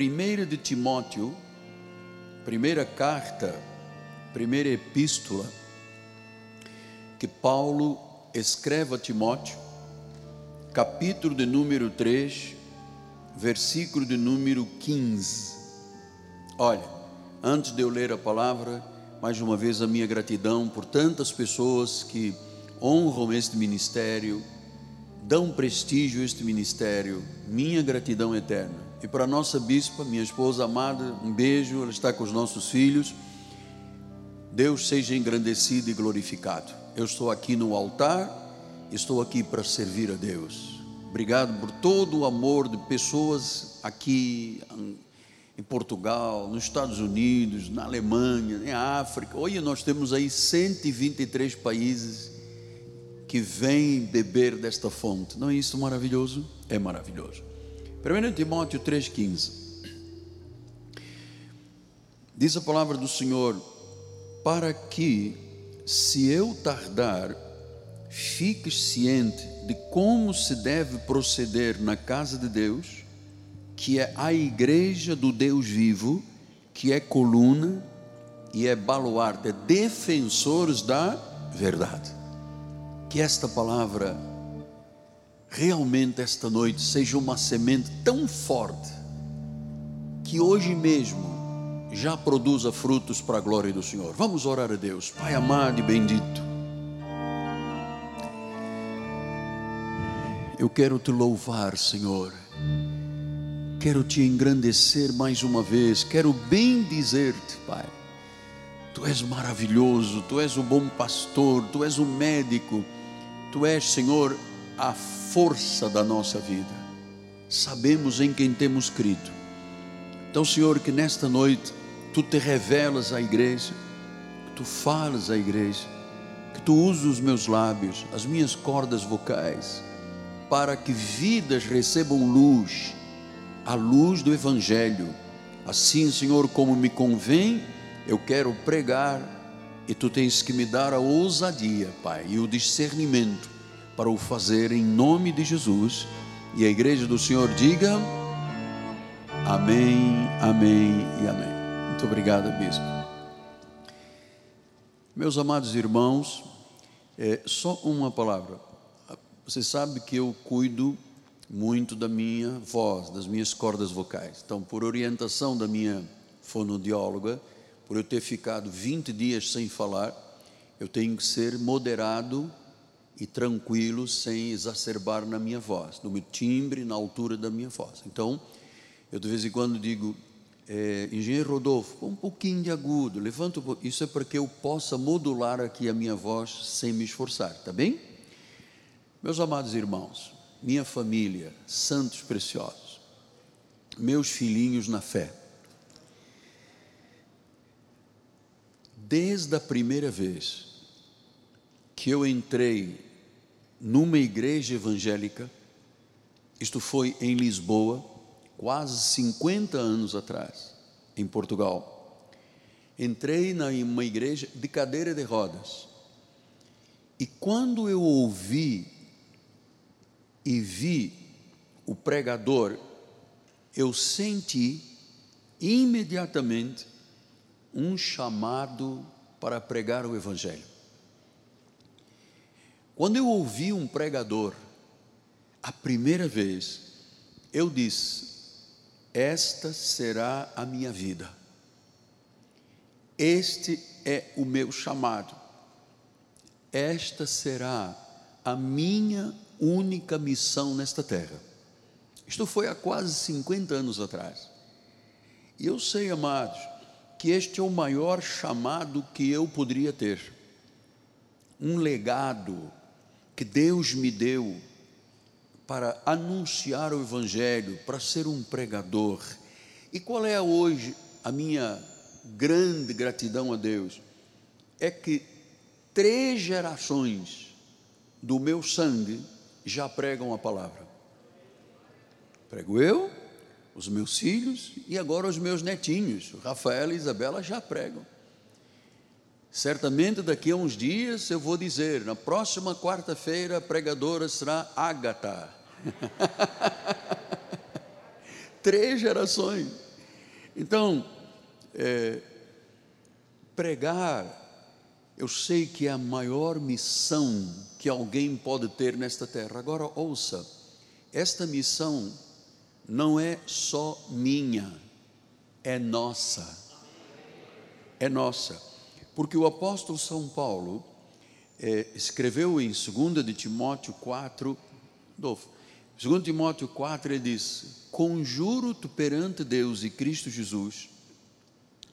1 de Timóteo, primeira carta, primeira epístola, que Paulo escreve a Timóteo, capítulo de número 3, versículo de número 15. Olha, antes de eu ler a palavra, mais uma vez a minha gratidão por tantas pessoas que honram este ministério, dão prestígio a este ministério, minha gratidão eterna. E para a nossa bispa, minha esposa amada, um beijo, ela está com os nossos filhos. Deus seja engrandecido e glorificado. Eu estou aqui no altar, estou aqui para servir a Deus. Obrigado por todo o amor de pessoas aqui em Portugal, nos Estados Unidos, na Alemanha, em África. Hoje nós temos aí 123 países que vêm beber desta fonte. Não é isso maravilhoso? É maravilhoso. 1 Timóteo 3,15 Diz a palavra do Senhor: Para que, se eu tardar, fiques ciente de como se deve proceder na casa de Deus, que é a igreja do Deus vivo, que é coluna e é baluarte, é defensores da verdade. Que esta palavra realmente esta noite seja uma semente tão forte que hoje mesmo já produza frutos para a glória do Senhor. Vamos orar a Deus, Pai amado e bendito. Eu quero te louvar, Senhor. Quero te engrandecer mais uma vez. Quero bem dizer-te, Pai. Tu és maravilhoso, tu és o bom pastor, tu és o médico, tu és, Senhor, a força da nossa vida. Sabemos em quem temos crido. Então, Senhor, que nesta noite tu te revelas à igreja, que tu falas à igreja, que tu uses os meus lábios, as minhas cordas vocais, para que vidas recebam luz, a luz do Evangelho. Assim, Senhor, como me convém, eu quero pregar e tu tens que me dar a ousadia, Pai, e o discernimento para o fazer em nome de Jesus. E a igreja do Senhor diga: Amém, Amém e Amém. Muito obrigado, Bispo. Meus amados irmãos, é, só uma palavra. Você sabe que eu cuido muito da minha voz, das minhas cordas vocais. Então, por orientação da minha fonodióloga, por eu ter ficado 20 dias sem falar, eu tenho que ser moderado e tranquilo, sem exacerbar na minha voz, no meu timbre, na altura da minha voz. Então, eu de vez em quando digo, é, engenheiro Rodolfo, um pouquinho de agudo, levanta um pouco. Isso é para que eu possa modular aqui a minha voz sem me esforçar, tá bem? Meus amados irmãos, minha família, santos preciosos, meus filhinhos na fé, desde a primeira vez que eu entrei numa igreja evangélica, isto foi em Lisboa, quase 50 anos atrás, em Portugal. Entrei em uma igreja de cadeira de rodas. E quando eu ouvi e vi o pregador, eu senti imediatamente um chamado para pregar o Evangelho. Quando eu ouvi um pregador, a primeira vez, eu disse: Esta será a minha vida, este é o meu chamado, esta será a minha única missão nesta terra. Isto foi há quase 50 anos atrás. E eu sei, amados, que este é o maior chamado que eu poderia ter. Um legado que Deus me deu para anunciar o Evangelho, para ser um pregador. E qual é hoje a minha grande gratidão a Deus? É que três gerações do meu sangue já pregam a palavra. Prego eu, os meus filhos e agora os meus netinhos, Rafael e Isabela já pregam. Certamente daqui a uns dias eu vou dizer, na próxima quarta-feira a pregadora será Ágata. Três gerações. Então, é, pregar, eu sei que é a maior missão que alguém pode ter nesta terra. Agora, ouça, esta missão não é só minha, é nossa. É nossa. Porque o apóstolo São Paulo é, escreveu em 2 de Timóteo 4, Dolfo, 2 Timóteo 4, ele diz: Conjuro-te perante Deus e Cristo Jesus,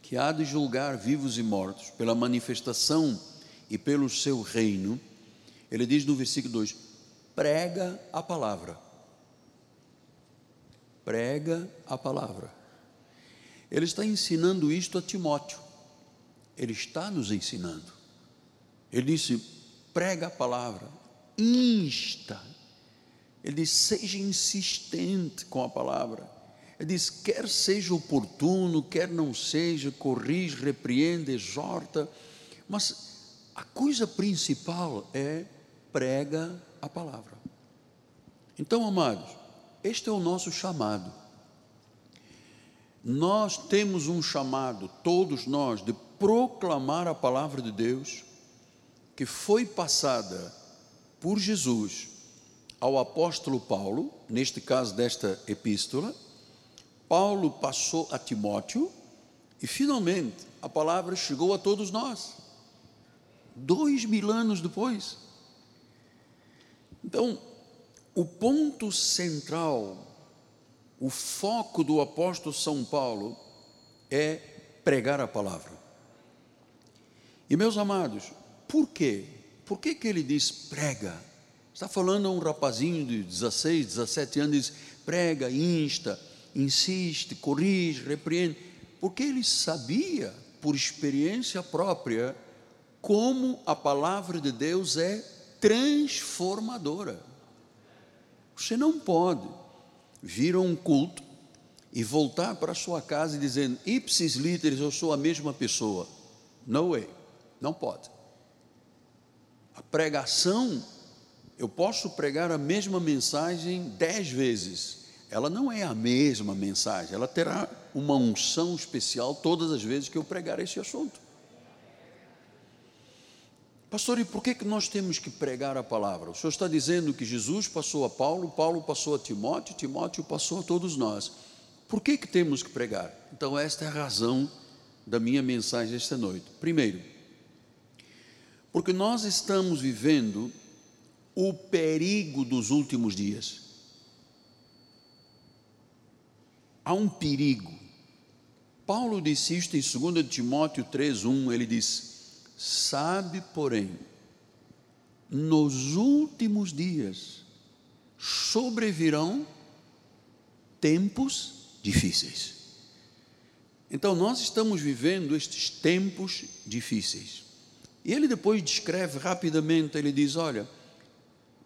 que há de julgar vivos e mortos, pela manifestação e pelo seu reino. Ele diz no versículo 2: prega a palavra. Prega a palavra. Ele está ensinando isto a Timóteo. Ele está nos ensinando. Ele disse: prega a palavra, insta. Ele diz: seja insistente com a palavra. Ele diz: quer seja oportuno, quer não seja, corrige, repreende, exorta, mas a coisa principal é prega a palavra. Então, amados, este é o nosso chamado. Nós temos um chamado, todos nós, de proclamar a palavra de Deus que foi passada por Jesus ao apóstolo Paulo, neste caso desta epístola. Paulo passou a Timóteo e finalmente a palavra chegou a todos nós, dois mil anos depois. Então, o ponto central, o foco do apóstolo São Paulo é pregar a palavra. E meus amados, por quê? Por que, que ele diz prega? Está falando a um rapazinho de 16, 17 anos, diz prega, insta, insiste, corrige, repreende, porque ele sabia, por experiência própria, como a palavra de Deus é transformadora. Você não pode vir a um culto e voltar para sua casa dizendo, ipsis literis, eu sou a mesma pessoa. No way, não pode. A pregação, eu posso pregar a mesma mensagem dez vezes, ela não é a mesma mensagem, ela terá uma unção especial todas as vezes que eu pregar esse assunto. Pastor, e por que, que nós temos que pregar a palavra? O senhor está dizendo que Jesus passou a Paulo, Paulo passou a Timóteo, Timóteo passou a todos nós. Por que, que temos que pregar? Então, esta é a razão da minha mensagem esta noite. Primeiro, porque nós estamos vivendo o perigo dos últimos dias. Há um perigo. Paulo disse isto em 2 Timóteo 3,1, ele diz: Sabe, porém, nos últimos dias sobrevirão tempos difíceis. Então, nós estamos vivendo estes tempos difíceis. E ele depois descreve rapidamente, ele diz: Olha,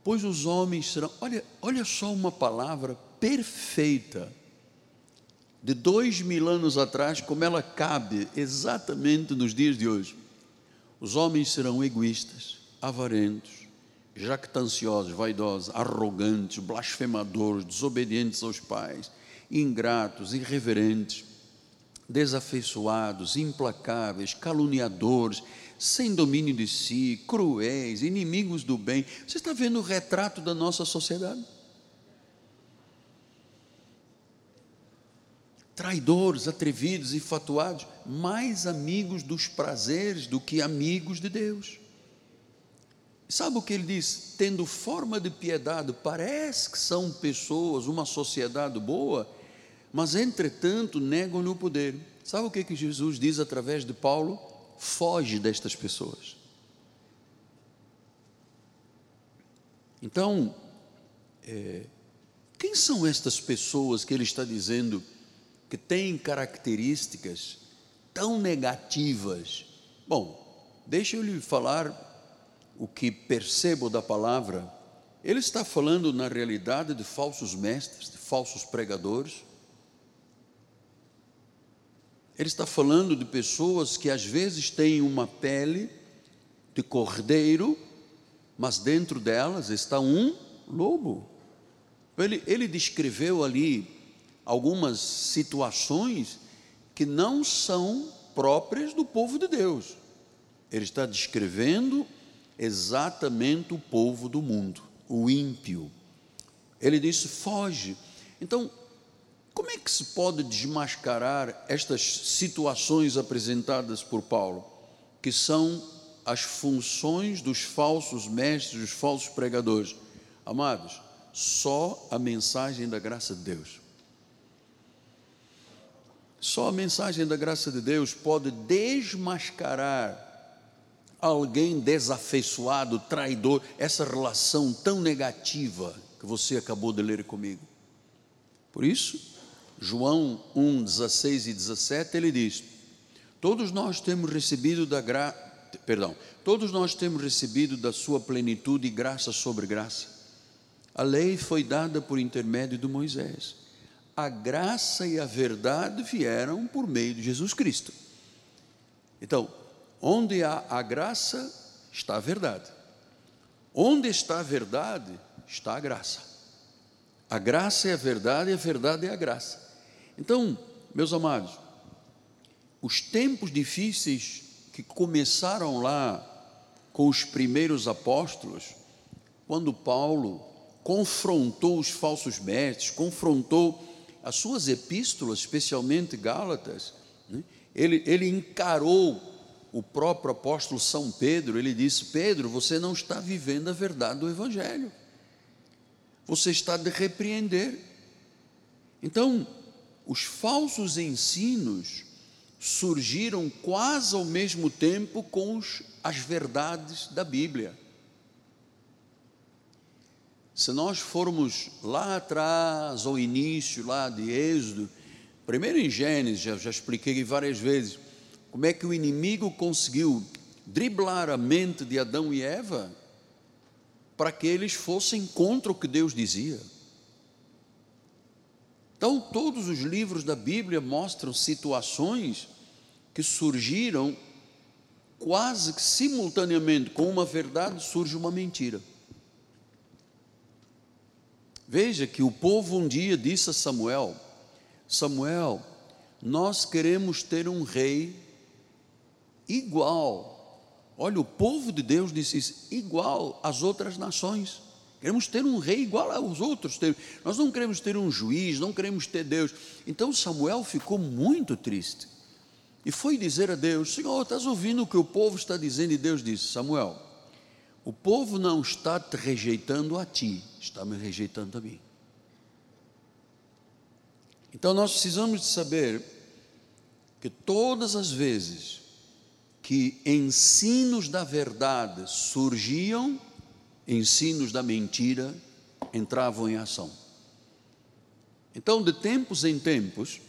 pois os homens serão. Olha, olha só uma palavra perfeita, de dois mil anos atrás, como ela cabe exatamente nos dias de hoje. Os homens serão egoístas, avarentos, jactanciosos, vaidosos, arrogantes, blasfemadores, desobedientes aos pais, ingratos, irreverentes, desafeiçoados, implacáveis, caluniadores, sem domínio de si, cruéis, inimigos do bem. Você está vendo o retrato da nossa sociedade? Traidores, atrevidos, infatuados, mais amigos dos prazeres do que amigos de Deus. Sabe o que ele diz? Tendo forma de piedade, parece que são pessoas, uma sociedade boa, mas entretanto negam-lhe o poder. Sabe o que, que Jesus diz através de Paulo? Foge destas pessoas. Então, é, quem são estas pessoas que ele está dizendo que têm características tão negativas? Bom, deixa eu lhe falar o que percebo da palavra. Ele está falando, na realidade, de falsos mestres, de falsos pregadores, ele está falando de pessoas que às vezes têm uma pele de cordeiro, mas dentro delas está um lobo. Ele, ele descreveu ali algumas situações que não são próprias do povo de Deus. Ele está descrevendo exatamente o povo do mundo, o ímpio. Ele disse: foge. Então, como é que se pode desmascarar estas situações apresentadas por Paulo, que são as funções dos falsos mestres, dos falsos pregadores? Amados, só a mensagem da graça de Deus. Só a mensagem da graça de Deus pode desmascarar alguém desafeiçoado, traidor, essa relação tão negativa que você acabou de ler comigo. Por isso, João 1, 16 e 17, ele diz: Todos nós temos recebido da graça, perdão, todos nós temos recebido da sua plenitude graça sobre graça. A lei foi dada por intermédio de Moisés. A graça e a verdade vieram por meio de Jesus Cristo. Então, onde há a graça, está a verdade. Onde está a verdade, está a graça. A graça é a verdade e a verdade é a graça. Então, meus amados, os tempos difíceis que começaram lá com os primeiros apóstolos, quando Paulo confrontou os falsos mestres, confrontou as suas epístolas, especialmente Gálatas, né? ele, ele encarou o próprio apóstolo São Pedro, ele disse: Pedro, você não está vivendo a verdade do Evangelho, você está de repreender. Então, os falsos ensinos surgiram quase ao mesmo tempo com os, as verdades da Bíblia. Se nós formos lá atrás, ao início lá de Êxodo, primeiro em Gênesis, já, já expliquei várias vezes, como é que o inimigo conseguiu driblar a mente de Adão e Eva para que eles fossem contra o que Deus dizia. Então, todos os livros da Bíblia mostram situações que surgiram quase que simultaneamente com uma verdade surge uma mentira. Veja que o povo um dia disse a Samuel: Samuel, nós queremos ter um rei igual. Olha, o povo de Deus disse isso, igual às outras nações. Queremos ter um rei igual aos outros. Nós não queremos ter um juiz, não queremos ter Deus. Então Samuel ficou muito triste. E foi dizer a Deus: Senhor, estás ouvindo o que o povo está dizendo? E Deus disse: Samuel, o povo não está te rejeitando a ti, está me rejeitando a mim. Então nós precisamos de saber que todas as vezes que ensinos da verdade surgiam, ensinos da mentira entravam em ação. Então, de tempos em tempos,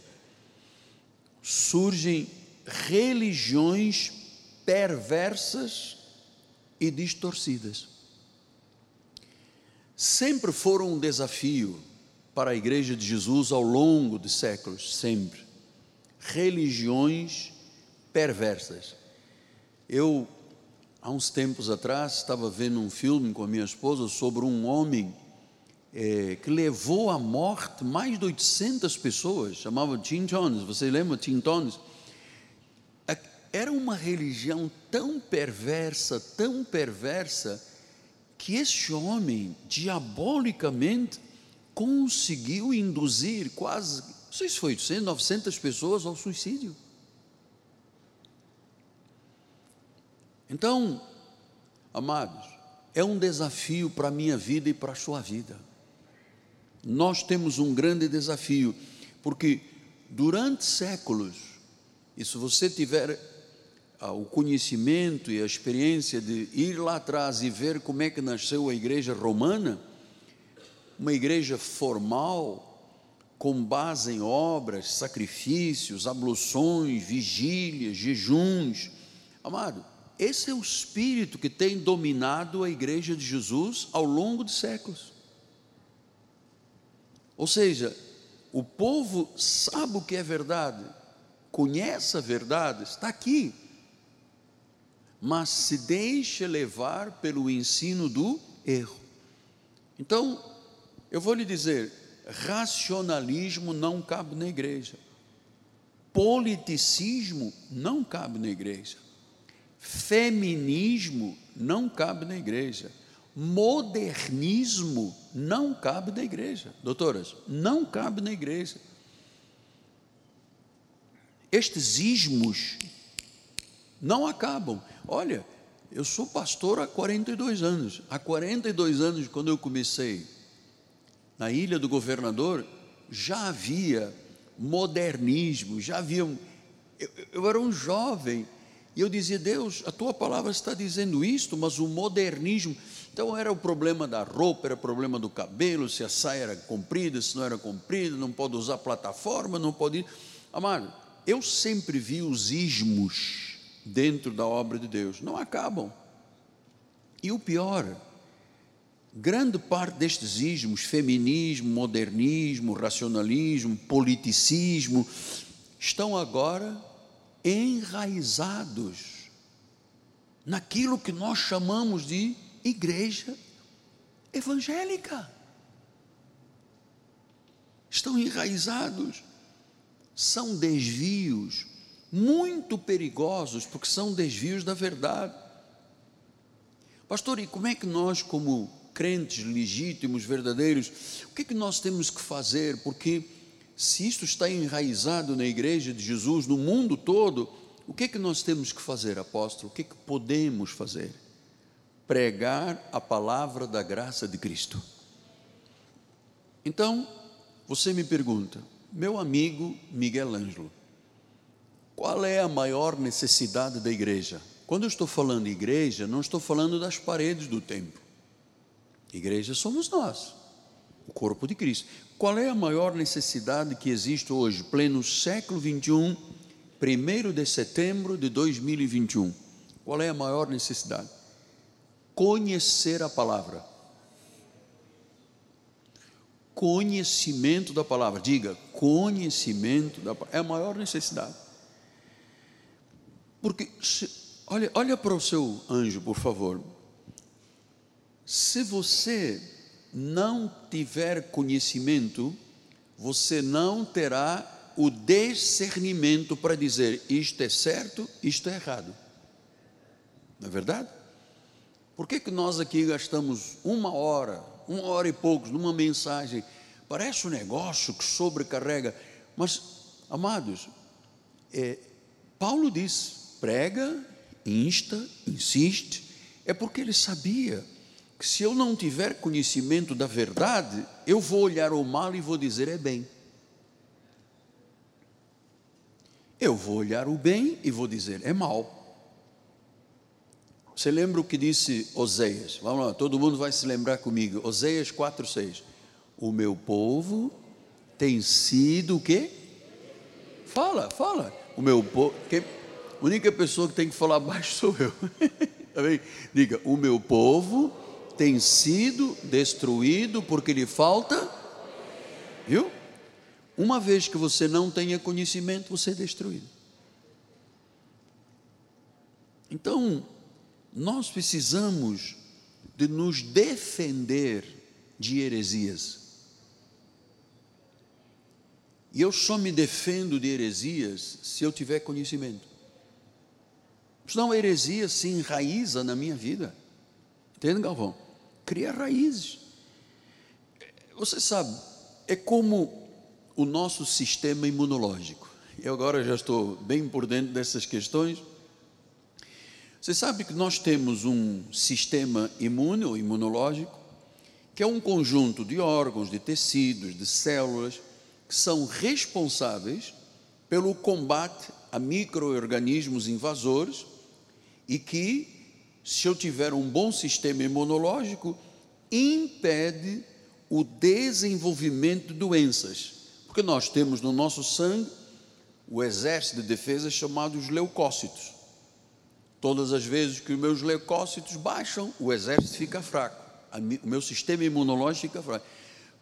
surgem religiões perversas e distorcidas. Sempre foram um desafio para a Igreja de Jesus ao longo de séculos, sempre. Religiões perversas. Eu há uns tempos atrás, estava vendo um filme com a minha esposa sobre um homem é, que levou à morte mais de 800 pessoas, chamava Tim Jones, você lembra Tim Jones? É, era uma religião tão perversa, tão perversa, que esse homem, diabolicamente, conseguiu induzir quase, não sei se foi 800, 900 pessoas ao suicídio. Então, amados, é um desafio para a minha vida e para a sua vida. Nós temos um grande desafio, porque durante séculos, e se você tiver ah, o conhecimento e a experiência de ir lá atrás e ver como é que nasceu a igreja romana, uma igreja formal, com base em obras, sacrifícios, abluções, vigílias, jejuns. Amado, esse é o espírito que tem dominado a igreja de Jesus ao longo de séculos. Ou seja, o povo sabe o que é verdade, conhece a verdade, está aqui, mas se deixa levar pelo ensino do erro. Então, eu vou lhe dizer: racionalismo não cabe na igreja. Politicismo não cabe na igreja. Feminismo não cabe na igreja. Modernismo não cabe na igreja. Doutoras, não cabe na igreja. Estes ismos não acabam. Olha, eu sou pastor há 42 anos. Há 42 anos, quando eu comecei na Ilha do Governador, já havia modernismo, já havia. Um, eu, eu era um jovem e eu dizia: Deus, a tua palavra está dizendo isto, mas o modernismo. Então era o problema da roupa, era o problema do cabelo, se a saia era comprida, se não era comprida, não pode usar plataforma, não pode. Amado, eu sempre vi os ismos dentro da obra de Deus, não acabam. E o pior, grande parte destes ismos, feminismo, modernismo, racionalismo, politicismo, estão agora enraizados naquilo que nós chamamos de igreja evangélica. Estão enraizados são desvios muito perigosos, porque são desvios da verdade. Pastor, e como é que nós, como crentes legítimos, verdadeiros, o que é que nós temos que fazer? Porque se isto está enraizado na igreja de Jesus, no mundo todo, o que é que nós temos que fazer, apóstolo? O que é que podemos fazer? Pregar a palavra da graça de Cristo. Então, você me pergunta, meu amigo Miguel Ângelo, qual é a maior necessidade da igreja? Quando eu estou falando igreja, não estou falando das paredes do templo. Igreja somos nós, o corpo de Cristo. Qual é a maior necessidade que existe hoje, pleno século 21, 1 de setembro de 2021? Qual é a maior necessidade? Conhecer a palavra conhecimento da palavra. Diga, conhecimento da palavra. É a maior necessidade. Porque, se, olha, olha para o seu anjo, por favor. Se você não tiver conhecimento, você não terá o discernimento para dizer isto é certo, isto é errado. Não é verdade? Por que, que nós aqui gastamos uma hora, uma hora e poucos, numa mensagem. Parece um negócio que sobrecarrega, mas, amados, é, Paulo diz: prega, insta, insiste, é porque ele sabia que se eu não tiver conhecimento da verdade, eu vou olhar o mal e vou dizer é bem. Eu vou olhar o bem e vou dizer é mal. Você lembra o que disse Oseias? Vamos lá, todo mundo vai se lembrar comigo. Oseias 4:6. O meu povo tem sido o quê? Fala, fala. O meu povo, a única pessoa que tem que falar baixo sou eu. Diga, o meu povo tem sido destruído porque lhe falta, viu? Uma vez que você não tenha conhecimento, você é destruído. Então, nós precisamos de nos defender de heresias. E eu só me defendo de heresias se eu tiver conhecimento. Senão a heresia se enraiza na minha vida. Entende, Galvão? Cria raízes. Você sabe, é como o nosso sistema imunológico. Eu agora já estou bem por dentro dessas questões você sabe que nós temos um sistema imune ou imunológico, que é um conjunto de órgãos, de tecidos, de células, que são responsáveis pelo combate a micro-organismos invasores e que, se eu tiver um bom sistema imunológico, impede o desenvolvimento de doenças. Porque nós temos no nosso sangue o exército de defesa chamado os leucócitos. Todas as vezes que os meus leucócitos baixam, o exército fica fraco, o meu sistema imunológico fica fraco.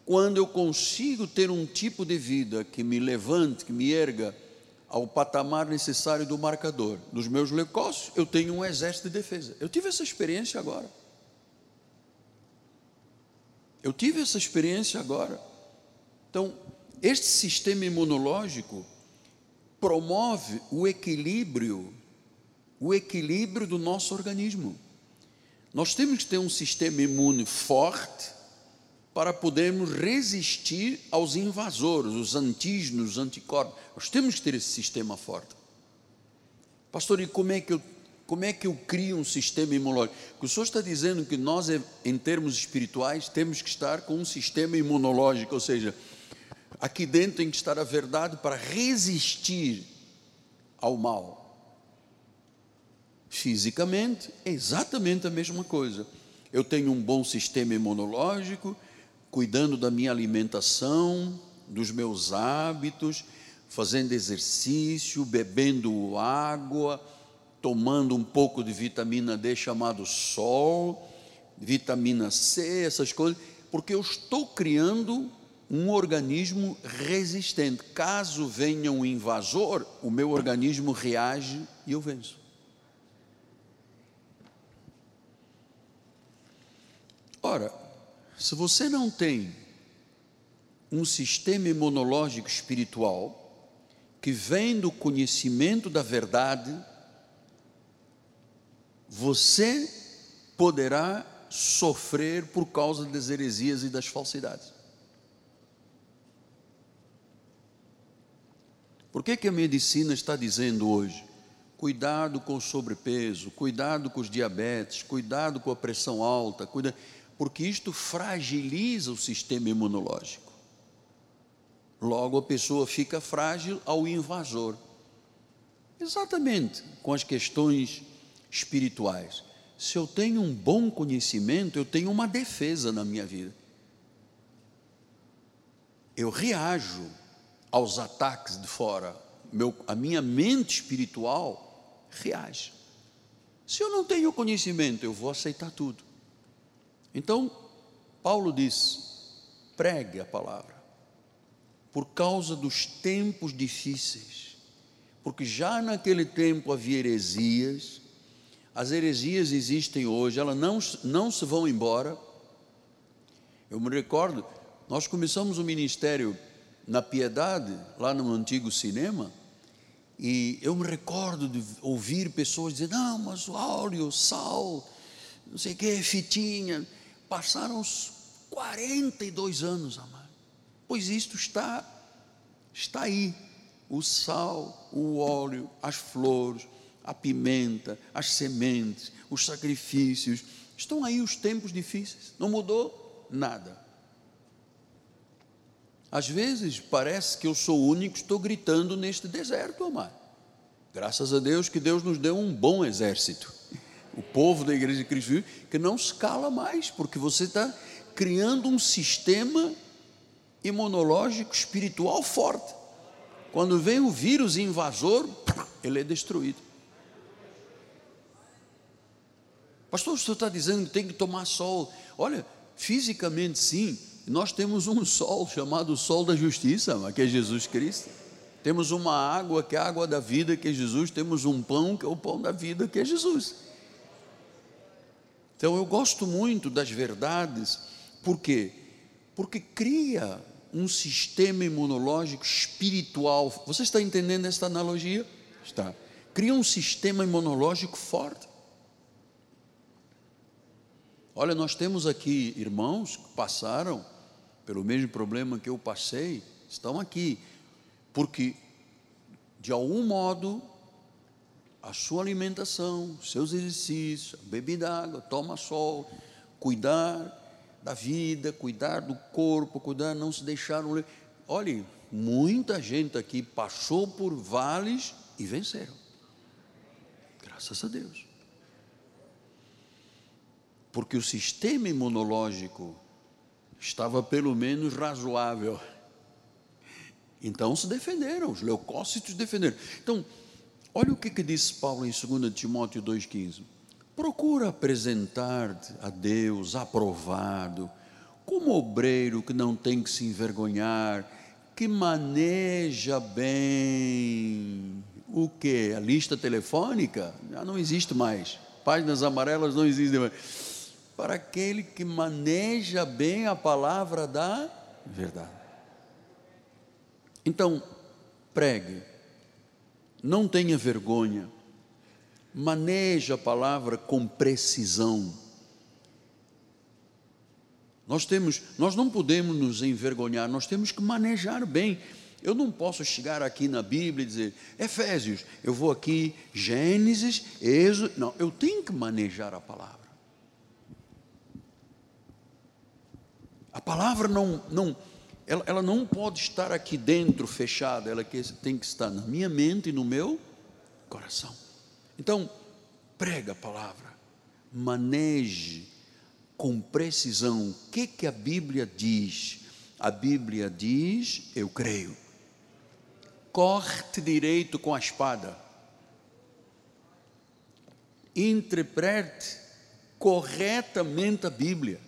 Quando eu consigo ter um tipo de vida que me levante, que me erga ao patamar necessário do marcador dos meus leucócitos, eu tenho um exército de defesa. Eu tive essa experiência agora. Eu tive essa experiência agora. Então, este sistema imunológico promove o equilíbrio, o equilíbrio do nosso organismo. Nós temos que ter um sistema imune forte para podermos resistir aos invasores, os antígenos, os anticorpos. Nós temos que ter esse sistema forte. Pastor, e como é que eu, como é que eu crio um sistema imunológico? O senhor está dizendo que nós, em termos espirituais, temos que estar com um sistema imunológico, ou seja, aqui dentro tem que estar a verdade para resistir ao mal. Fisicamente, é exatamente a mesma coisa. Eu tenho um bom sistema imunológico, cuidando da minha alimentação, dos meus hábitos, fazendo exercício, bebendo água, tomando um pouco de vitamina D chamado sol, vitamina C, essas coisas, porque eu estou criando um organismo resistente. Caso venha um invasor, o meu organismo reage e eu venço. Ora, se você não tem um sistema imunológico espiritual que vem do conhecimento da verdade, você poderá sofrer por causa das heresias e das falsidades. Por que, que a medicina está dizendo hoje? Cuidado com o sobrepeso, cuidado com os diabetes, cuidado com a pressão alta, cuida porque isto fragiliza o sistema imunológico. Logo a pessoa fica frágil ao invasor. Exatamente com as questões espirituais. Se eu tenho um bom conhecimento, eu tenho uma defesa na minha vida. Eu reajo aos ataques de fora. Meu, a minha mente espiritual reage. Se eu não tenho conhecimento, eu vou aceitar tudo. Então, Paulo diz: pregue a palavra, por causa dos tempos difíceis, porque já naquele tempo havia heresias, as heresias existem hoje, elas não, não se vão embora. Eu me recordo, nós começamos o ministério na Piedade, lá no antigo cinema, e eu me recordo de ouvir pessoas dizer: não, mas o óleo, sal, não sei o que, fitinha. Passaram os 42 anos, amado. Pois isto está, está aí. O sal, o óleo, as flores, a pimenta, as sementes, os sacrifícios. Estão aí os tempos difíceis. Não mudou nada. Às vezes parece que eu sou o único que estou gritando neste deserto, amado. Graças a Deus que Deus nos deu um bom exército o povo da igreja de Cristo que não escala mais, porque você está criando um sistema imunológico espiritual forte. Quando vem o vírus invasor, ele é destruído. Pastor, o senhor está dizendo que tem que tomar sol. Olha, fisicamente sim, nós temos um sol chamado sol da justiça, que é Jesus Cristo. Temos uma água que é a água da vida, que é Jesus. Temos um pão que é o pão da vida, que é Jesus. Então eu gosto muito das verdades, por quê? Porque cria um sistema imunológico espiritual. Você está entendendo esta analogia? Está. Cria um sistema imunológico forte. Olha, nós temos aqui irmãos que passaram pelo mesmo problema que eu passei, estão aqui, porque de algum modo a sua alimentação, seus exercícios, bebida água, toma sol, cuidar da vida, cuidar do corpo, cuidar, não se deixar. Olhe, muita gente aqui passou por vales e venceram. Graças a Deus. Porque o sistema imunológico estava pelo menos razoável. Então se defenderam, os leucócitos defenderam. Então, Olha o que, que diz Paulo em 2 Timóteo 2,15. Procura apresentar-te a Deus aprovado, como obreiro que não tem que se envergonhar, que maneja bem o que? A lista telefônica? Já não existe mais. Páginas amarelas não existem mais. Para aquele que maneja bem a palavra da verdade. Então, pregue não tenha vergonha, maneje a palavra com precisão. Nós temos, nós não podemos nos envergonhar, nós temos que manejar bem. Eu não posso chegar aqui na Bíblia e dizer, Efésios, eu vou aqui, Gênesis, Êxodo. Não, eu tenho que manejar a palavra. A palavra não, não ela, ela não pode estar aqui dentro fechada, ela tem que estar na minha mente e no meu coração. Então, prega a palavra, maneje com precisão o que, que a Bíblia diz. A Bíblia diz, eu creio. Corte direito com a espada. Interprete corretamente a Bíblia.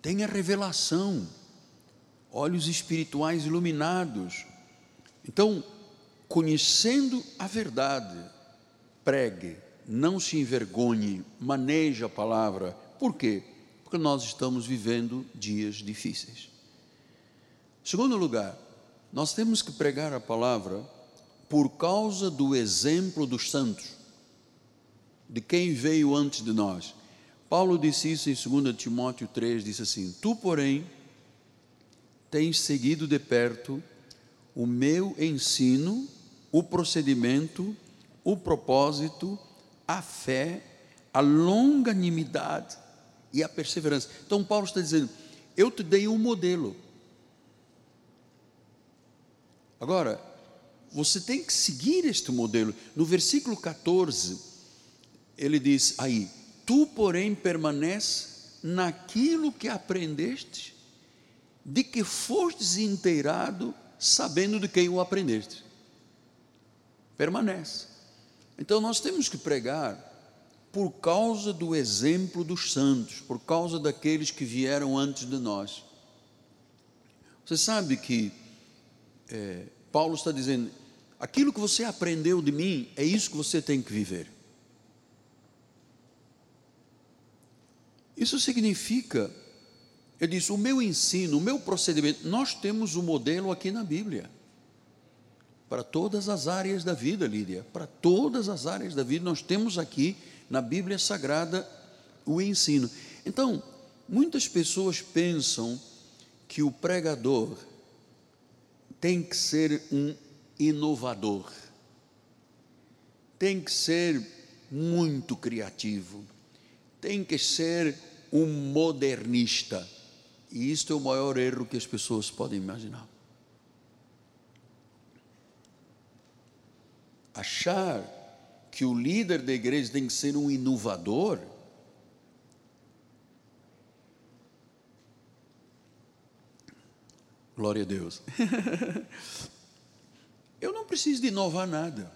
Tenha revelação, olhos espirituais iluminados. Então, conhecendo a verdade, pregue não se envergonhe, maneje a palavra. Por quê? Porque nós estamos vivendo dias difíceis. Segundo lugar, nós temos que pregar a palavra por causa do exemplo dos santos, de quem veio antes de nós. Paulo disse isso em 2 Timóteo 3, disse assim: Tu, porém, tens seguido de perto o meu ensino, o procedimento, o propósito a fé, a longanimidade e a perseverança. Então, Paulo está dizendo: Eu te dei um modelo. Agora, você tem que seguir este modelo. No versículo 14, ele diz aí: Tu, porém, permanece naquilo que aprendeste, de que fostes inteirado, sabendo de quem o aprendeste. Permanece. Então nós temos que pregar por causa do exemplo dos santos, por causa daqueles que vieram antes de nós. Você sabe que é, Paulo está dizendo: aquilo que você aprendeu de mim, é isso que você tem que viver. Isso significa, ele diz, o meu ensino, o meu procedimento, nós temos o um modelo aqui na Bíblia para todas as áreas da vida, Lídia, para todas as áreas da vida, nós temos aqui na Bíblia Sagrada o ensino. Então, muitas pessoas pensam que o pregador tem que ser um inovador, tem que ser muito criativo, tem que ser um modernista. E isto é o maior erro que as pessoas podem imaginar. achar que o líder da igreja tem que ser um inovador, glória a Deus. Eu não preciso de inovar nada.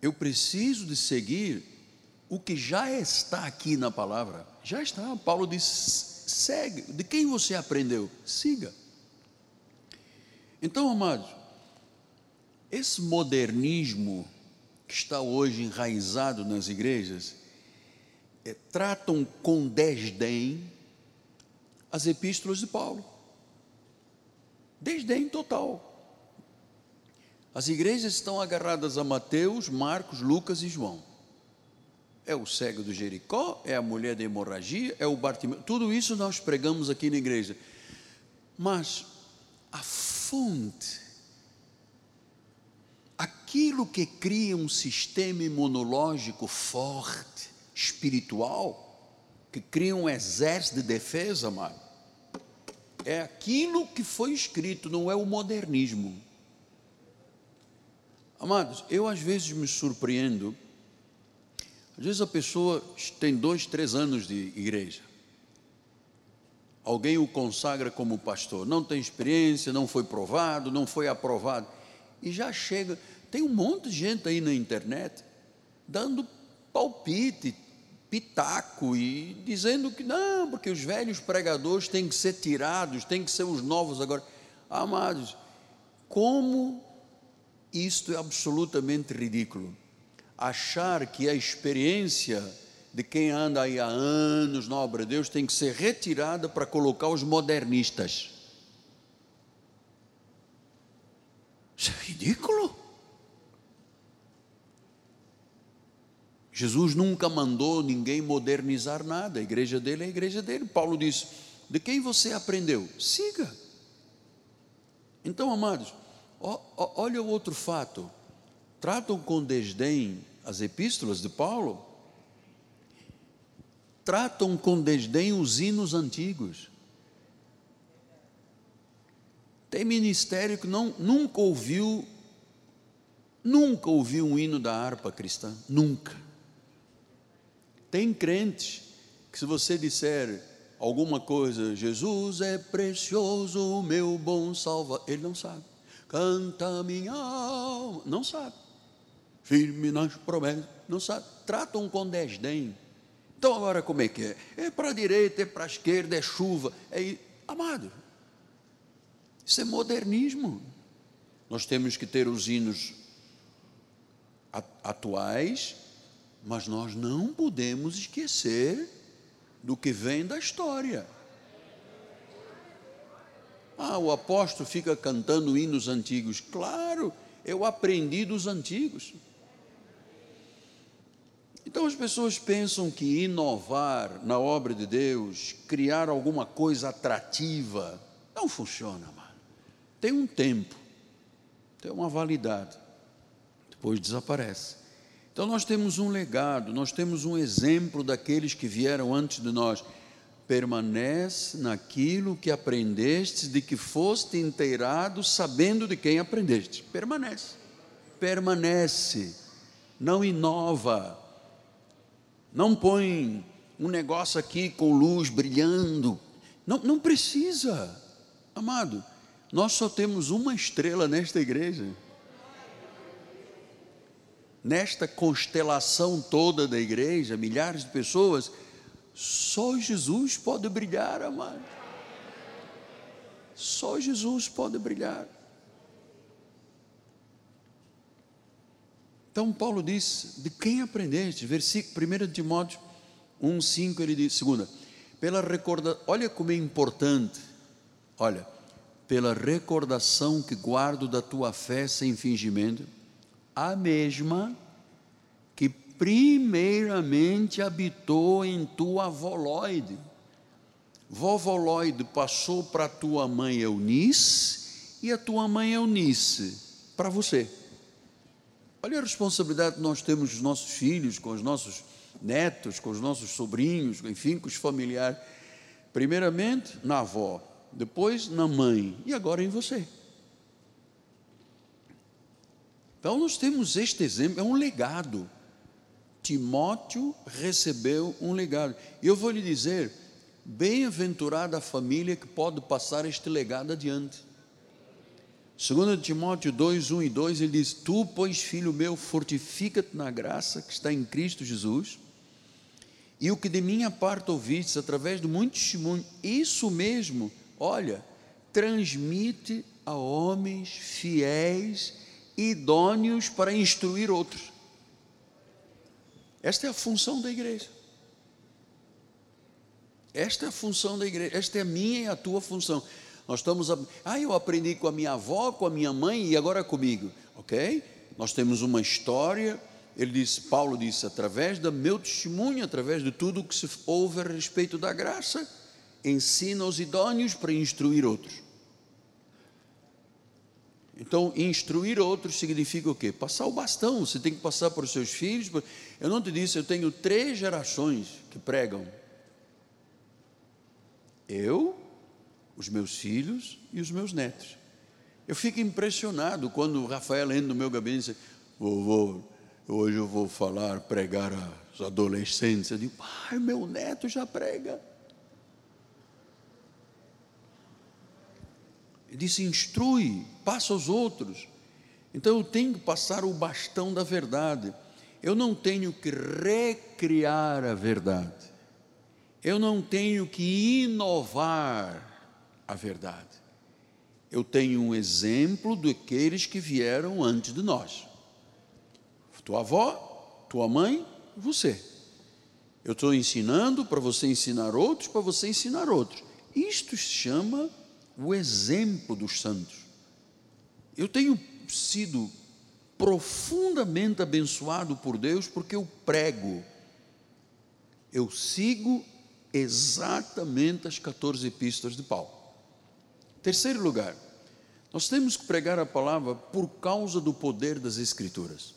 Eu preciso de seguir o que já está aqui na palavra. Já está. Paulo diz: segue. De quem você aprendeu? Siga. Então, amados, esse modernismo que está hoje enraizado nas igrejas, é, tratam com desdém as epístolas de Paulo. Desdém total. As igrejas estão agarradas a Mateus, Marcos, Lucas e João. É o cego do Jericó, é a mulher da hemorragia, é o Bartimeu. Tudo isso nós pregamos aqui na igreja. Mas a fonte aquilo que cria um sistema imunológico forte, espiritual, que cria um exército de defesa, amado, é aquilo que foi escrito, não é o modernismo. Amados, eu às vezes me surpreendo, às vezes a pessoa tem dois, três anos de igreja, alguém o consagra como pastor, não tem experiência, não foi provado, não foi aprovado, e já chega, tem um monte de gente aí na internet dando palpite, pitaco e dizendo que não, porque os velhos pregadores têm que ser tirados, têm que ser os novos agora. Amados, como isto é absolutamente ridículo. Achar que a experiência de quem anda aí há anos na obra de Deus tem que ser retirada para colocar os modernistas. Isso é ridículo. Jesus nunca mandou ninguém modernizar nada, a igreja dele é a igreja dele. Paulo disse: De quem você aprendeu? Siga. Então, amados, olha o outro fato. Tratam com desdém as epístolas de Paulo, tratam com desdém os hinos antigos. Tem ministério que não, nunca ouviu, nunca ouviu um hino da harpa cristã, nunca. Tem crentes que, se você disser alguma coisa, Jesus é precioso, meu bom salvador, ele não sabe. Canta minha alma, não sabe. Firme nas promessas, não sabe. Tratam com desdém. Então, agora como é que é? É para a direita, é para a esquerda, é chuva. É... Amado, isso é modernismo. Nós temos que ter os hinos atuais mas nós não podemos esquecer do que vem da história. Ah, o apóstolo fica cantando hinos antigos. Claro, eu aprendi dos antigos. Então as pessoas pensam que inovar na obra de Deus, criar alguma coisa atrativa, não funciona, mano. Tem um tempo, tem uma validade, depois desaparece. Então nós temos um legado, nós temos um exemplo daqueles que vieram antes de nós. Permanece naquilo que aprendeste, de que foste inteirado, sabendo de quem aprendeste. Permanece. Permanece. Não inova. Não põe um negócio aqui com luz brilhando. Não, não precisa. Amado, nós só temos uma estrela nesta igreja nesta constelação toda da igreja, milhares de pessoas, só Jesus pode brilhar, amado. Só Jesus pode brilhar. Então Paulo diz: de quem aprendeste? Versículo 1 Timóteo 1,5 ele diz, segunda, pela recorda, olha como é importante, olha, pela recordação que guardo da tua fé sem fingimento a mesma que primeiramente habitou em tua voloide. Vovoloide passou para tua mãe Eunice e a tua mãe Eunice para você. Olha a responsabilidade que nós temos com os nossos filhos, com os nossos netos, com os nossos sobrinhos, enfim, com os familiares. Primeiramente na avó, depois na mãe e agora em você. Então nós temos este exemplo, é um legado. Timóteo recebeu um legado. E eu vou lhe dizer, bem-aventurada a família que pode passar este legado adiante. Segundo Timóteo 2, 1 e 2, ele diz, Tu, pois, filho meu, fortifica-te na graça que está em Cristo Jesus, e o que de minha parte ouvistes, através de muito testemunho, isso mesmo, olha, transmite a homens fiéis idôneos para instruir outros. Esta é a função da igreja. Esta é a função da igreja, esta é a minha e a tua função. Nós estamos, a, ah, eu aprendi com a minha avó, com a minha mãe e agora comigo, ok? Nós temos uma história. Ele disse, Paulo disse, através do meu testemunho, através de tudo o que se ouve a respeito da graça, ensina os idôneos para instruir outros. Então, instruir outros significa o quê? Passar o bastão, você tem que passar para os seus filhos. Eu não te disse, eu tenho três gerações que pregam. Eu, os meus filhos e os meus netos. Eu fico impressionado quando o Rafael entra no meu gabinete e diz, vovô, hoje eu vou falar, pregar aos adolescentes. Eu digo, pai, meu neto já prega. Ele disse: instrui, passa aos outros. Então eu tenho que passar o bastão da verdade. Eu não tenho que recriar a verdade. Eu não tenho que inovar a verdade. Eu tenho um exemplo daqueles que vieram antes de nós. Tua avó, tua mãe, você. Eu estou ensinando para você ensinar outros, para você ensinar outros. Isto se chama o exemplo dos santos. Eu tenho sido profundamente abençoado por Deus porque eu prego. Eu sigo exatamente as 14 epístolas de Paulo. Terceiro lugar, nós temos que pregar a palavra por causa do poder das Escrituras.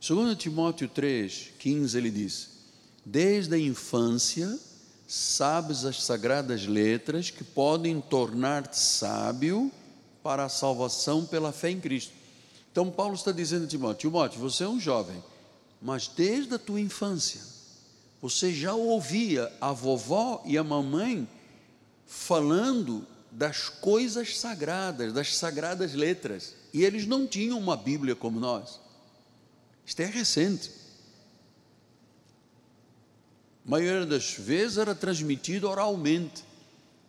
2 Timóteo 3, 15, ele diz: Desde a infância sabes as sagradas letras que podem tornar-te sábio para a salvação pela fé em Cristo. Então, Paulo está dizendo a Timóteo: Timóteo, você é um jovem, mas desde a tua infância, você já ouvia a vovó e a mamãe falando das coisas sagradas, das sagradas letras, e eles não tinham uma Bíblia como nós. Isto é recente. A maioria das vezes era transmitido oralmente,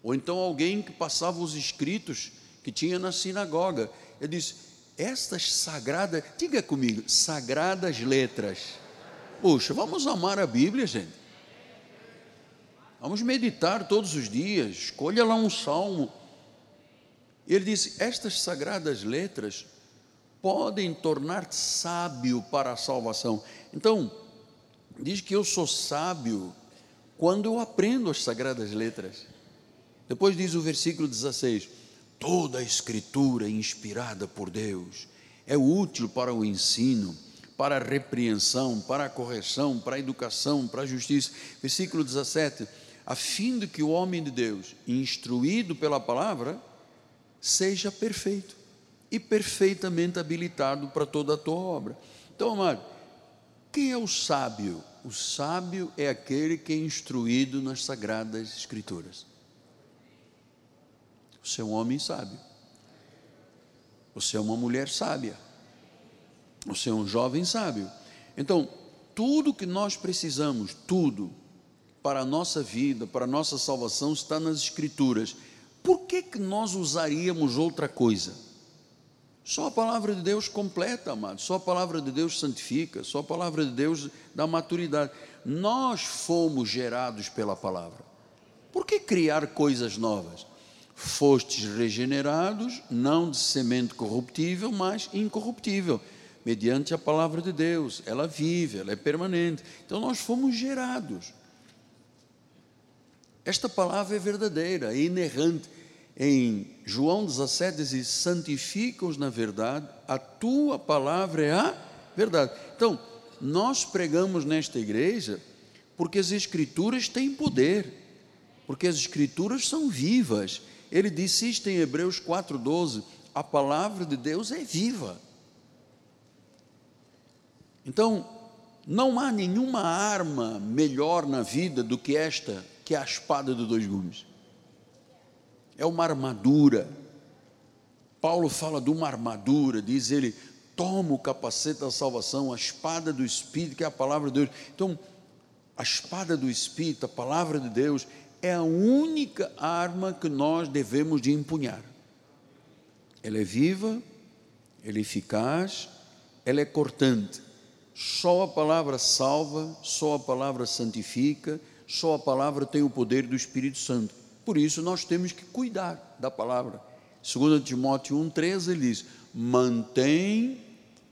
ou então alguém que passava os escritos que tinha na sinagoga. Ele disse: Estas sagradas, diga comigo, sagradas letras. Puxa, vamos amar a Bíblia, gente. Vamos meditar todos os dias. Escolha lá um salmo. Ele disse: Estas sagradas letras podem tornar-te sábio para a salvação. Então, diz que eu sou sábio quando eu aprendo as sagradas letras. Depois diz o versículo 16: Toda a escritura inspirada por Deus é útil para o ensino, para a repreensão, para a correção, para a educação, para a justiça. Versículo 17: a fim de que o homem de Deus, instruído pela palavra, seja perfeito e perfeitamente habilitado para toda a tua obra. Então, amado, quem é o sábio? O sábio é aquele que é instruído nas sagradas escrituras. Você é um homem sábio. Você é uma mulher sábia. Você é um jovem sábio. Então, tudo que nós precisamos, tudo, para a nossa vida, para a nossa salvação, está nas Escrituras. Por que, que nós usaríamos outra coisa? Só a palavra de Deus completa, amado. Só a palavra de Deus santifica. Só a palavra de Deus dá maturidade. Nós fomos gerados pela palavra. Por que criar coisas novas? fostes regenerados, não de semente corruptível, mas incorruptível, mediante a palavra de Deus. Ela vive, ela é permanente. Então nós fomos gerados. Esta palavra é verdadeira, é inerrante. Em João 17 diz: santifica-os na verdade, a tua palavra é a verdade. Então, nós pregamos nesta igreja porque as Escrituras têm poder, porque as Escrituras são vivas ele disse isto em Hebreus 4,12: a palavra de Deus é viva. Então, não há nenhuma arma melhor na vida do que esta, que é a espada de dois gumes. É uma armadura. Paulo fala de uma armadura, diz ele: toma o capacete da salvação, a espada do Espírito, que é a palavra de Deus. Então, a espada do Espírito, a palavra de Deus, é a única arma que nós devemos de empunhar. Ela é viva, ela é eficaz, ela é cortante. Só a palavra salva, só a palavra santifica, só a palavra tem o poder do Espírito Santo. Por isso nós temos que cuidar da palavra. Segundo Timóteo 1:13 ele diz: "Mantém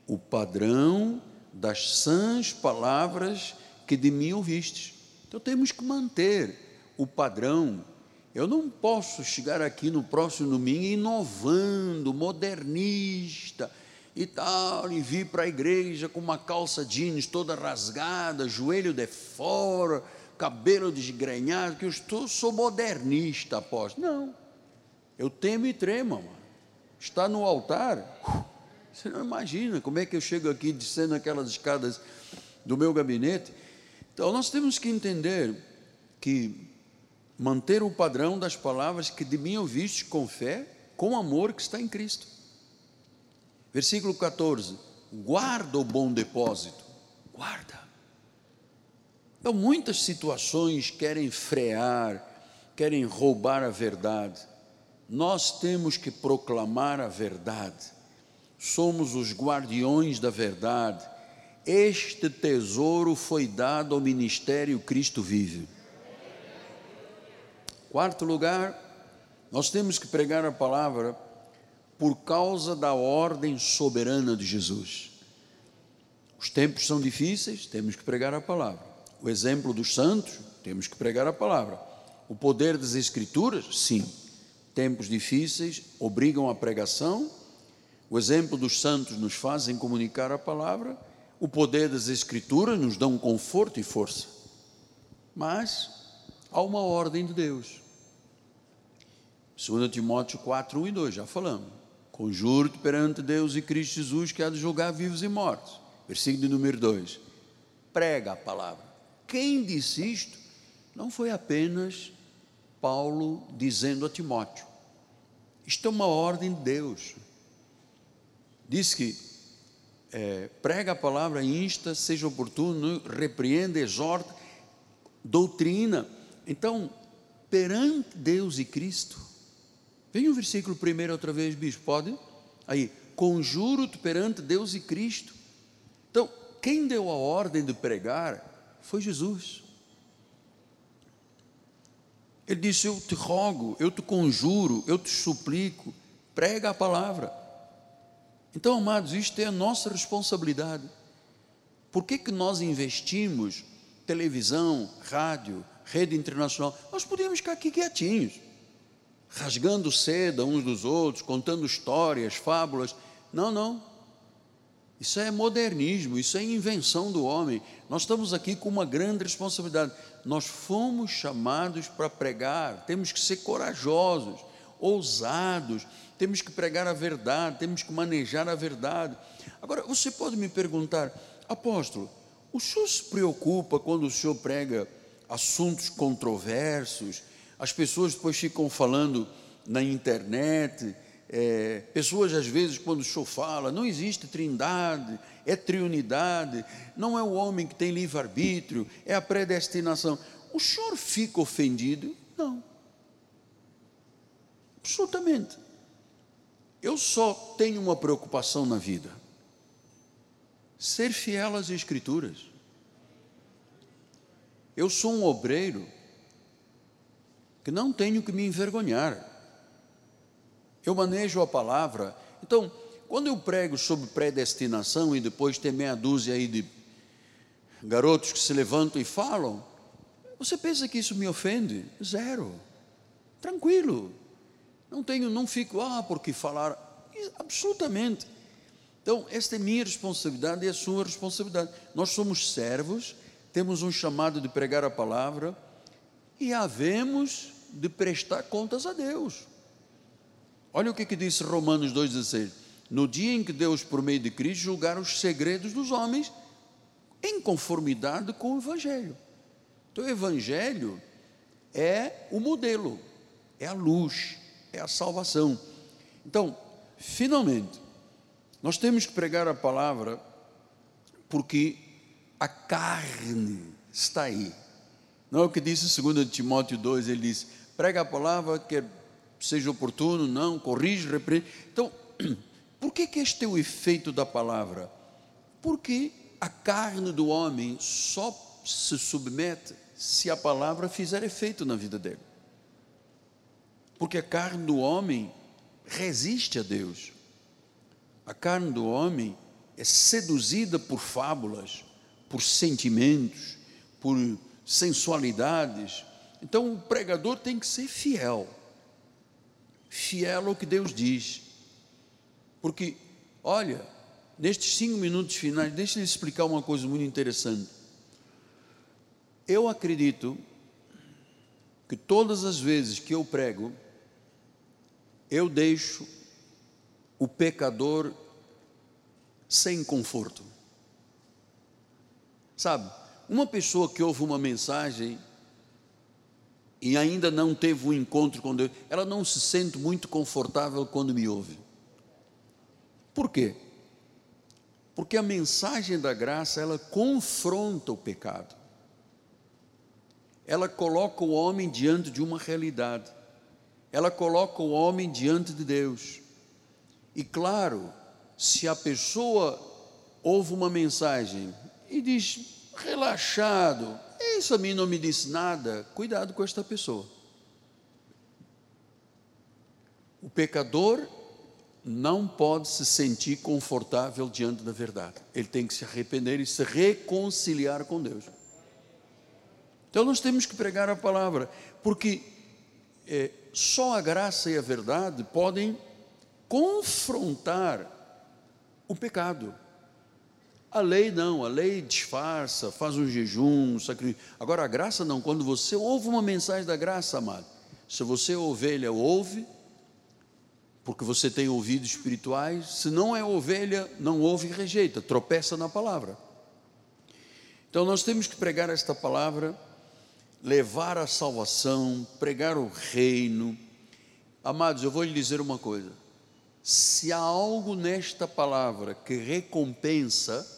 o padrão das sãs palavras que de mim ouvistes". Então temos que manter o padrão. Eu não posso chegar aqui no próximo domingo inovando, modernista e tal, e vir para a igreja com uma calça jeans toda rasgada, joelho de fora, cabelo desgrenhado, que eu estou, sou modernista, apóstolo. Não, eu temo e tremo, mano. Está no altar, você não imagina como é que eu chego aqui descendo aquelas escadas do meu gabinete. Então, nós temos que entender que manter o padrão das palavras que de mim ouviste com fé, com amor que está em Cristo. Versículo 14: guarda o bom depósito, guarda. Então, muitas situações querem frear, querem roubar a verdade. Nós temos que proclamar a verdade, somos os guardiões da verdade. Este tesouro foi dado ao ministério Cristo Vive. Quarto lugar, nós temos que pregar a palavra por causa da ordem soberana de Jesus. Os tempos são difíceis, temos que pregar a palavra. O exemplo dos santos, temos que pregar a palavra. O poder das Escrituras, sim. Tempos difíceis obrigam a pregação. O exemplo dos santos nos fazem comunicar a palavra. O poder das Escrituras nos um conforto e força. Mas há uma ordem de Deus. 2 Timóteo 4, 1 e 2, já falamos. Conjuro-te perante Deus e Cristo Jesus que há de julgar vivos e mortos. Versículo número 2. Prega a palavra. Quem disse isto não foi apenas Paulo dizendo a Timóteo. Isto é uma ordem de Deus. Diz que é, prega a palavra, insta, seja oportuno, repreenda, exorta, doutrina. Então, perante Deus e Cristo, vem o versículo primeiro outra vez, bispo, pode? Aí, conjuro-te perante Deus e Cristo. Então, quem deu a ordem de pregar foi Jesus. Ele disse: Eu te rogo, eu te conjuro, eu te suplico, prega a palavra. Então, amados, isto é a nossa responsabilidade. Por que, que nós investimos televisão, rádio, rede internacional? Nós podíamos ficar aqui quietinhos, rasgando seda uns dos outros, contando histórias, fábulas. Não, não. Isso é modernismo, isso é invenção do homem. Nós estamos aqui com uma grande responsabilidade. Nós fomos chamados para pregar, temos que ser corajosos, ousados, temos que pregar a verdade, temos que manejar a verdade. Agora, você pode me perguntar, apóstolo, o senhor se preocupa quando o senhor prega assuntos controversos? As pessoas depois ficam falando na internet, é, pessoas às vezes, quando o senhor fala, não existe trindade, é triunidade, não é o homem que tem livre-arbítrio, é a predestinação. O senhor fica ofendido? Não. Absolutamente. Eu só tenho uma preocupação na vida: ser fiel às Escrituras. Eu sou um obreiro que não tenho que me envergonhar eu manejo a palavra. Então, quando eu prego sobre predestinação e depois tem meia dúzia aí de garotos que se levantam e falam, você pensa que isso me ofende? Zero. Tranquilo. Não tenho, não fico, ah, porque falar. Absolutamente. Então, esta é minha responsabilidade e a sua responsabilidade. Nós somos servos, temos um chamado de pregar a palavra e havemos de prestar contas a Deus. Olha o que, que disse Romanos 2,16: No dia em que Deus, por meio de Cristo, julgar os segredos dos homens em conformidade com o Evangelho. Então, o Evangelho é o modelo, é a luz, é a salvação. Então, finalmente, nós temos que pregar a palavra porque a carne está aí. Não é o que disse 2 Timóteo 2, ele diz: prega a palavra que é seja oportuno, não, corrige, repreende. Então, por que, que este é o efeito da palavra? Porque a carne do homem só se submete se a palavra fizer efeito na vida dele. Porque a carne do homem resiste a Deus. A carne do homem é seduzida por fábulas, por sentimentos, por sensualidades. Então o pregador tem que ser fiel fiel ao que Deus diz. Porque, olha, nestes cinco minutos finais, deixa eu explicar uma coisa muito interessante. Eu acredito que todas as vezes que eu prego, eu deixo o pecador sem conforto. Sabe, uma pessoa que ouve uma mensagem e ainda não teve um encontro com Deus, ela não se sente muito confortável quando me ouve. Por quê? Porque a mensagem da graça, ela confronta o pecado. Ela coloca o homem diante de uma realidade. Ela coloca o homem diante de Deus. E claro, se a pessoa ouve uma mensagem e diz, relaxado, isso a mim não me disse nada. Cuidado com esta pessoa. O pecador não pode se sentir confortável diante da verdade. Ele tem que se arrepender e se reconciliar com Deus. Então nós temos que pregar a palavra, porque é, só a graça e a verdade podem confrontar o pecado. A lei não, a lei disfarça, faz um jejum, um sacrifício. Agora a graça não, quando você ouve uma mensagem da graça, amado, se você é ovelha, ouve, porque você tem ouvidos espirituais, se não é ovelha, não ouve e rejeita, tropeça na palavra. Então nós temos que pregar esta palavra, levar a salvação, pregar o reino. Amados, eu vou lhe dizer uma coisa: se há algo nesta palavra que recompensa,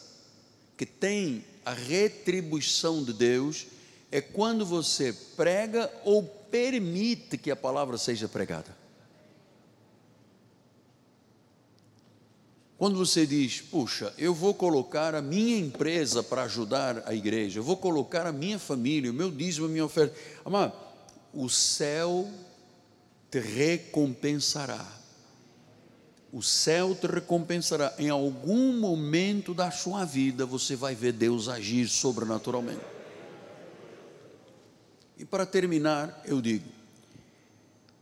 que tem a retribuição de Deus é quando você prega ou permite que a palavra seja pregada. Quando você diz, puxa, eu vou colocar a minha empresa para ajudar a igreja, eu vou colocar a minha família, o meu dízimo, a minha oferta, amado, o céu te recompensará o céu te recompensará. Em algum momento da sua vida você vai ver Deus agir sobrenaturalmente. E para terminar, eu digo: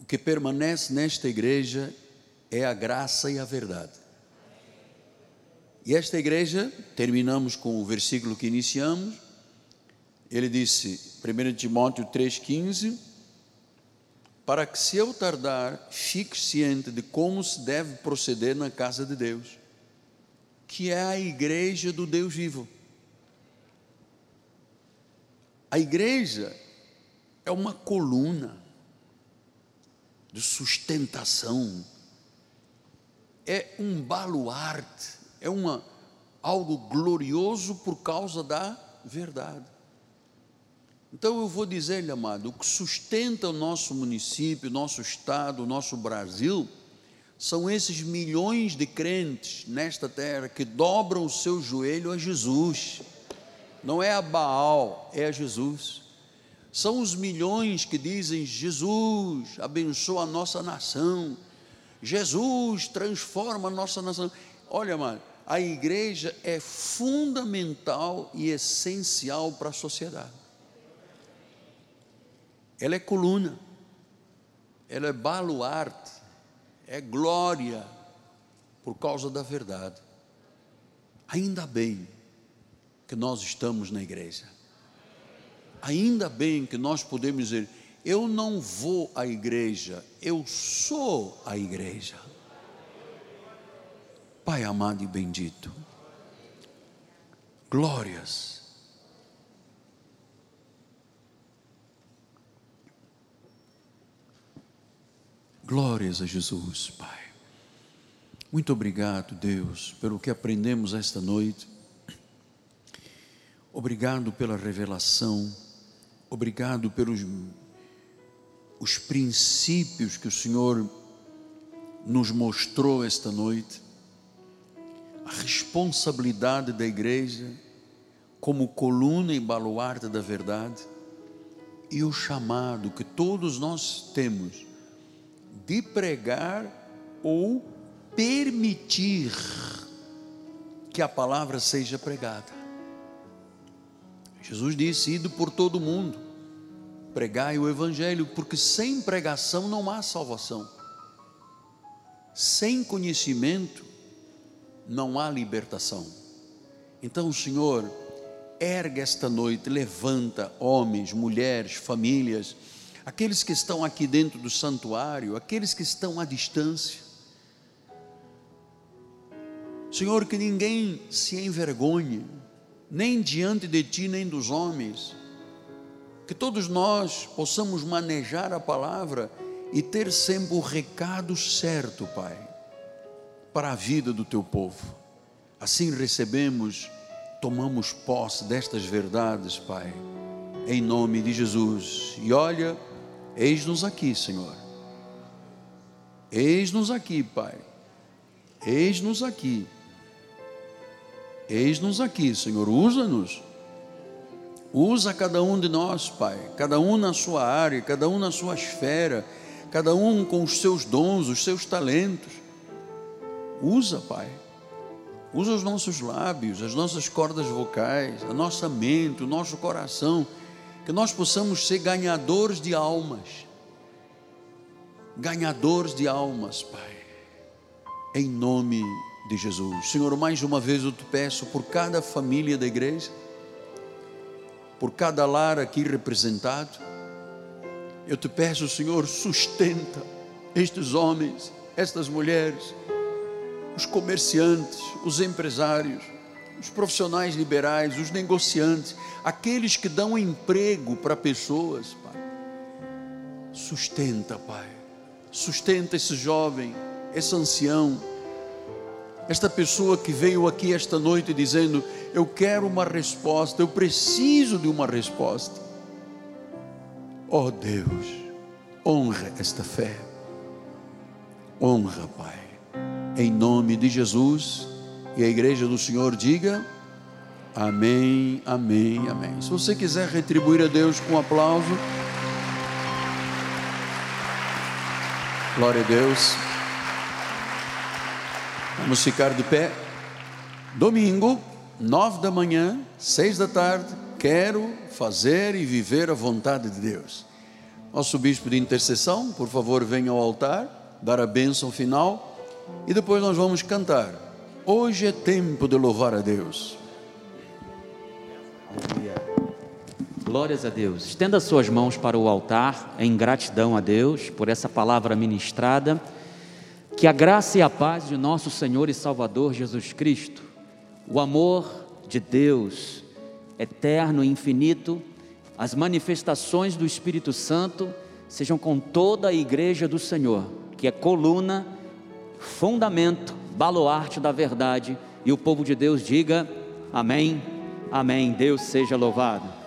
o que permanece nesta igreja é a graça e a verdade. E esta igreja, terminamos com o versículo que iniciamos, ele disse, 1 Timóteo 3,15 para que, se eu tardar, fique ciente de como se deve proceder na casa de Deus, que é a igreja do Deus vivo. A igreja é uma coluna de sustentação, é um baluarte, é uma, algo glorioso por causa da verdade. Então eu vou dizer-lhe, amado, o que sustenta o nosso município, o nosso estado, o nosso Brasil, são esses milhões de crentes nesta terra que dobram o seu joelho a Jesus. Não é a Baal, é a Jesus. São os milhões que dizem: Jesus abençoa a nossa nação, Jesus transforma a nossa nação. Olha, amado, a igreja é fundamental e essencial para a sociedade ela é coluna, ela é baluarte, é glória por causa da verdade. Ainda bem que nós estamos na igreja. Ainda bem que nós podemos dizer: eu não vou à igreja, eu sou a igreja. Pai amado e bendito, glórias Glórias a Jesus, Pai. Muito obrigado, Deus, pelo que aprendemos esta noite. Obrigado pela revelação. Obrigado pelos os princípios que o Senhor nos mostrou esta noite. A responsabilidade da igreja como coluna e baluarte da verdade e o chamado que todos nós temos de pregar ou permitir que a palavra seja pregada. Jesus disse: Ido por todo mundo, pregai o Evangelho, porque sem pregação não há salvação, sem conhecimento não há libertação. Então, Senhor, ergue esta noite, levanta homens, mulheres, famílias, aqueles que estão aqui dentro do santuário, aqueles que estão à distância. Senhor, que ninguém se envergonhe, nem diante de ti, nem dos homens, que todos nós possamos manejar a palavra e ter sempre o recado certo, Pai, para a vida do teu povo. Assim recebemos, tomamos posse destas verdades, Pai, em nome de Jesus. E olha, Eis-nos aqui, Senhor. Eis-nos aqui, Pai. Eis-nos aqui. Eis-nos aqui, Senhor. Usa-nos. Usa cada um de nós, Pai. Cada um na sua área, cada um na sua esfera, cada um com os seus dons, os seus talentos. Usa, Pai. Usa os nossos lábios, as nossas cordas vocais, a nossa mente, o nosso coração, que nós possamos ser ganhadores de almas. Ganhadores de almas, Pai. Em nome de Jesus. Senhor, mais uma vez eu te peço por cada família da igreja, por cada lar aqui representado. Eu te peço, Senhor, sustenta estes homens, estas mulheres, os comerciantes, os empresários, os profissionais liberais, os negociantes, aqueles que dão emprego para pessoas, Pai. Sustenta, Pai. Sustenta esse jovem, esse ancião, esta pessoa que veio aqui esta noite dizendo: Eu quero uma resposta, eu preciso de uma resposta. Oh Deus, honra esta fé, honra, Pai, em nome de Jesus. E a igreja do Senhor diga: Amém, amém, amém. Se você quiser retribuir a Deus com um aplauso, glória a Deus. Vamos ficar de pé. Domingo, nove da manhã, seis da tarde, quero fazer e viver a vontade de Deus. Nosso bispo de intercessão, por favor, venha ao altar, dar a bênção final e depois nós vamos cantar. Hoje é tempo de louvar a Deus. Glórias a Deus. Estenda suas mãos para o altar em gratidão a Deus por essa palavra ministrada. Que a graça e a paz de nosso Senhor e Salvador Jesus Cristo, o amor de Deus, eterno e infinito, as manifestações do Espírito Santo sejam com toda a igreja do Senhor, que é coluna, fundamento, baluarte da verdade, e o povo de Deus diga: Amém, Amém. Deus seja louvado.